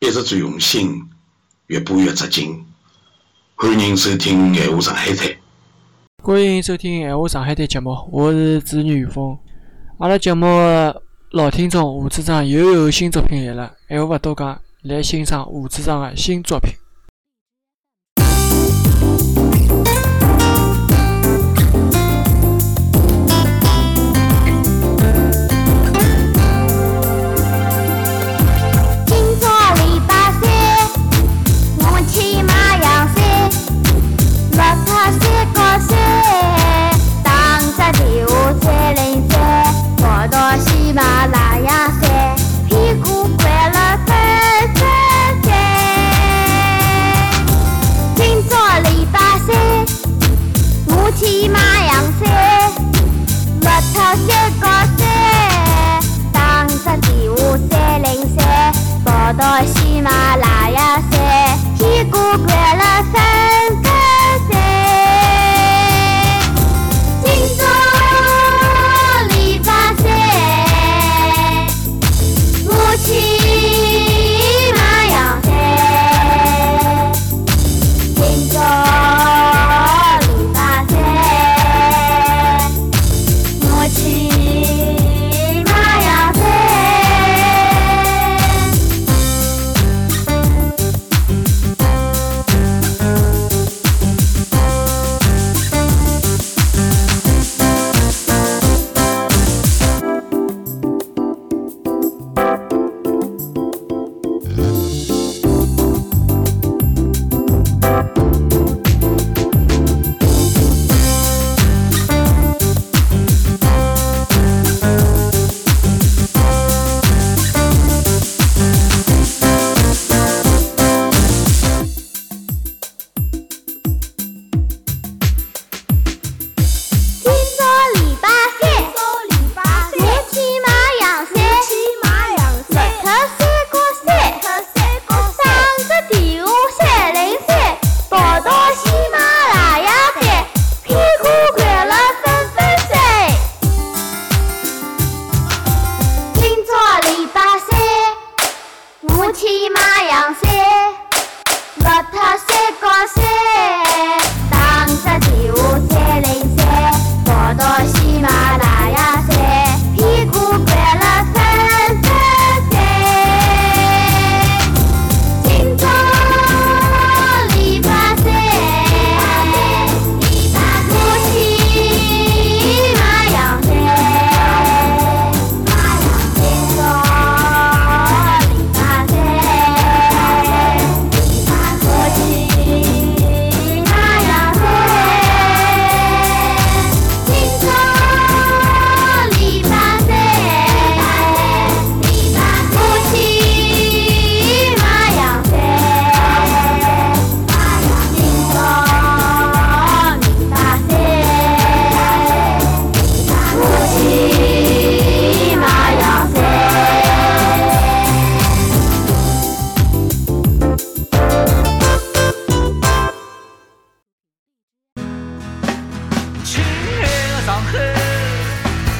一直最用心，越播越扎劲。欢迎收听《闲话上海滩》。欢迎收听《闲话上海滩》节目，我是主持人雨峰。阿拉节目老听众吴组长又有新作品来了，闲话勿多讲，来欣赏吴组长的新作品。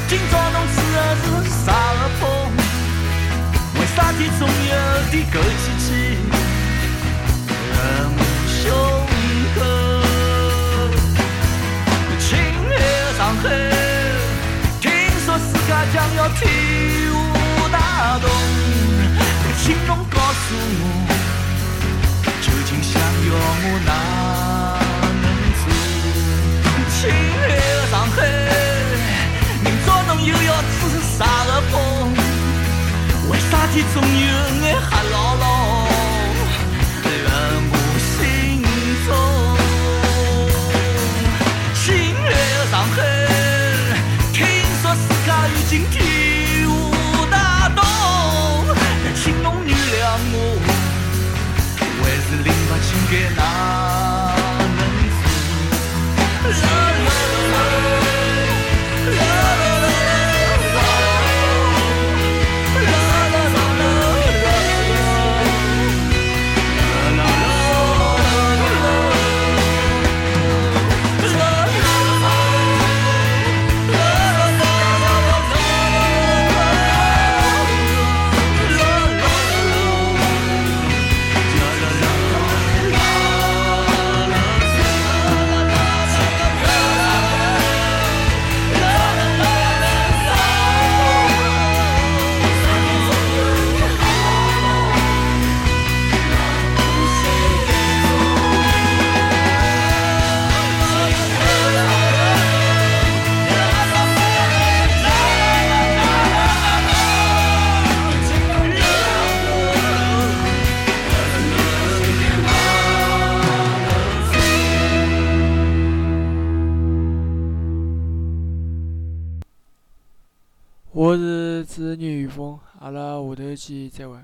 今朝侬吹的是啥个风？为啥体总有点狗气气？眼黑牢牢在我心中。亲爱的上海，听说世界已经天下大同，请侬原谅我，还是零八情感哪我是织女风，阿拉下头去再会。